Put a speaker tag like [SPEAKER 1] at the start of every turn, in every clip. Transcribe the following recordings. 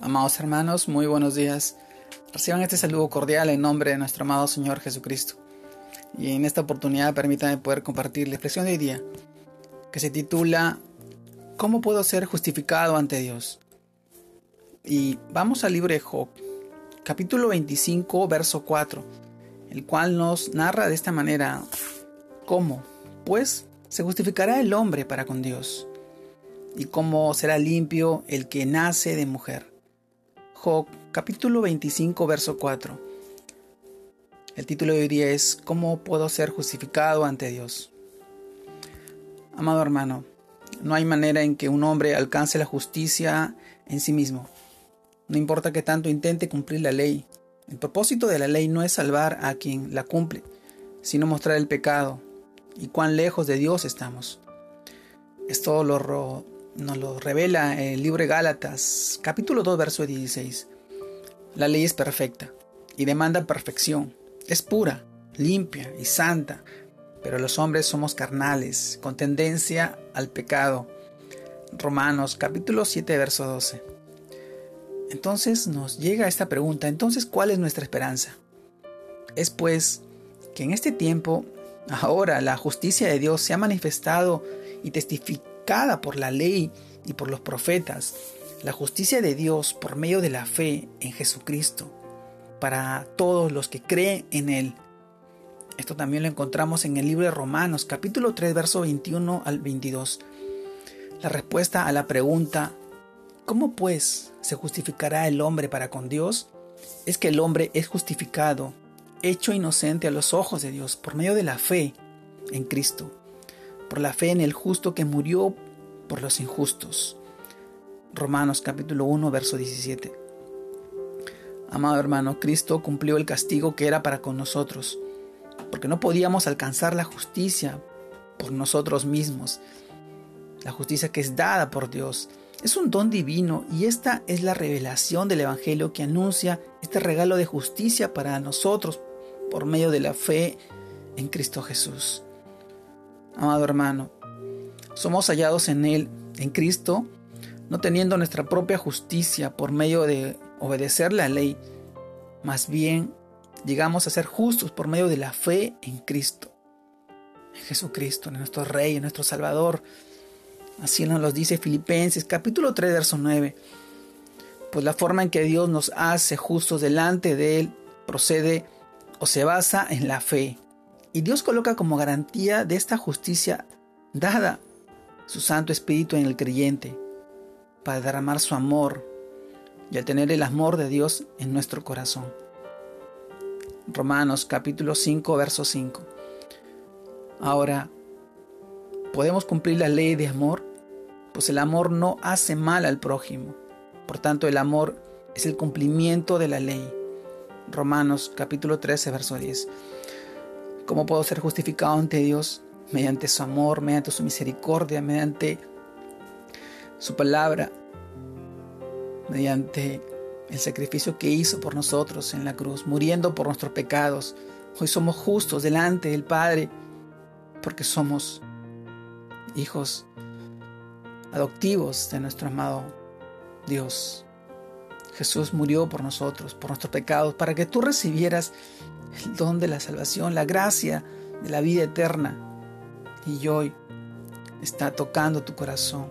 [SPEAKER 1] Amados hermanos, muy buenos días. Reciban este saludo cordial en nombre de nuestro amado Señor Jesucristo. Y en esta oportunidad permítanme poder compartir la expresión de hoy día, que se titula ¿Cómo puedo ser justificado ante Dios? Y vamos al libro de Job, capítulo 25, verso 4, el cual nos narra de esta manera, ¿cómo? Pues se justificará el hombre para con Dios, y cómo será limpio el que nace de mujer. Job capítulo 25 verso 4. El título de hoy día es ¿Cómo puedo ser justificado ante Dios? Amado hermano, no hay manera en que un hombre alcance la justicia en sí mismo. No importa que tanto intente cumplir la ley. El propósito de la ley no es salvar a quien la cumple, sino mostrar el pecado y cuán lejos de Dios estamos. Esto lo, nos lo revela el libro de Gálatas, capítulo 2, verso 16. La ley es perfecta y demanda perfección. Es pura, limpia y santa, pero los hombres somos carnales, con tendencia al pecado. Romanos capítulo 7, verso 12. Entonces nos llega esta pregunta, entonces ¿cuál es nuestra esperanza? Es pues que en este tiempo, ahora la justicia de Dios se ha manifestado y testifica por la ley y por los profetas, la justicia de Dios por medio de la fe en Jesucristo, para todos los que creen en Él. Esto también lo encontramos en el libro de Romanos, capítulo 3, verso 21 al 22. La respuesta a la pregunta, ¿cómo pues se justificará el hombre para con Dios? Es que el hombre es justificado, hecho inocente a los ojos de Dios por medio de la fe en Cristo por la fe en el justo que murió por los injustos. Romanos capítulo 1, verso 17. Amado hermano, Cristo cumplió el castigo que era para con nosotros, porque no podíamos alcanzar la justicia por nosotros mismos. La justicia que es dada por Dios es un don divino y esta es la revelación del Evangelio que anuncia este regalo de justicia para nosotros por medio de la fe en Cristo Jesús amado hermano. Somos hallados en Él, en Cristo, no teniendo nuestra propia justicia por medio de obedecer la ley, más bien llegamos a ser justos por medio de la fe en Cristo, en Jesucristo, en nuestro Rey, en nuestro Salvador. Así nos lo dice Filipenses capítulo 3, verso 9. Pues la forma en que Dios nos hace justos delante de Él procede o se basa en la fe. Y Dios coloca como garantía de esta justicia dada su Santo Espíritu en el creyente para derramar su amor y al tener el amor de Dios en nuestro corazón. Romanos capítulo 5, verso 5. Ahora, ¿podemos cumplir la ley de amor? Pues el amor no hace mal al prójimo. Por tanto, el amor es el cumplimiento de la ley. Romanos capítulo 13, verso 10. ¿Cómo puedo ser justificado ante Dios? Mediante su amor, mediante su misericordia, mediante su palabra, mediante el sacrificio que hizo por nosotros en la cruz, muriendo por nuestros pecados. Hoy somos justos delante del Padre porque somos hijos adoptivos de nuestro amado Dios. Jesús murió por nosotros, por nuestros pecados, para que tú recibieras el don de la salvación, la gracia de la vida eterna. Y hoy está tocando tu corazón,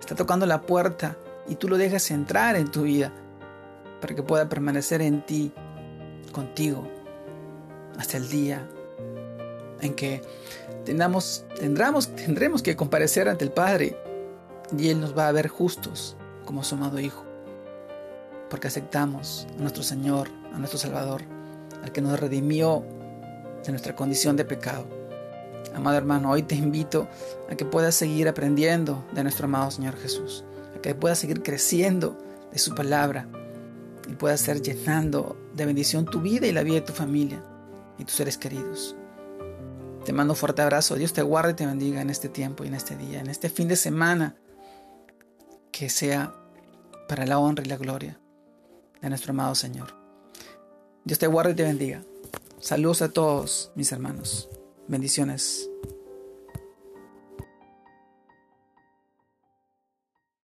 [SPEAKER 1] está tocando la puerta y tú lo dejas entrar en tu vida para que pueda permanecer en ti, contigo, hasta el día en que tendremos, tendremos que comparecer ante el Padre y Él nos va a ver justos como su amado Hijo, porque aceptamos a nuestro Señor, a nuestro Salvador al que nos redimió de nuestra condición de pecado. Amado hermano, hoy te invito a que puedas seguir aprendiendo de nuestro amado Señor Jesús, a que puedas seguir creciendo de su palabra y puedas ser llenando de bendición tu vida y la vida de tu familia y tus seres queridos. Te mando un fuerte abrazo. Dios te guarde y te bendiga en este tiempo y en este día, en este fin de semana. Que sea para la honra y la gloria de nuestro amado Señor. Dios te guarde y te bendiga. Saludos a todos mis hermanos. Bendiciones.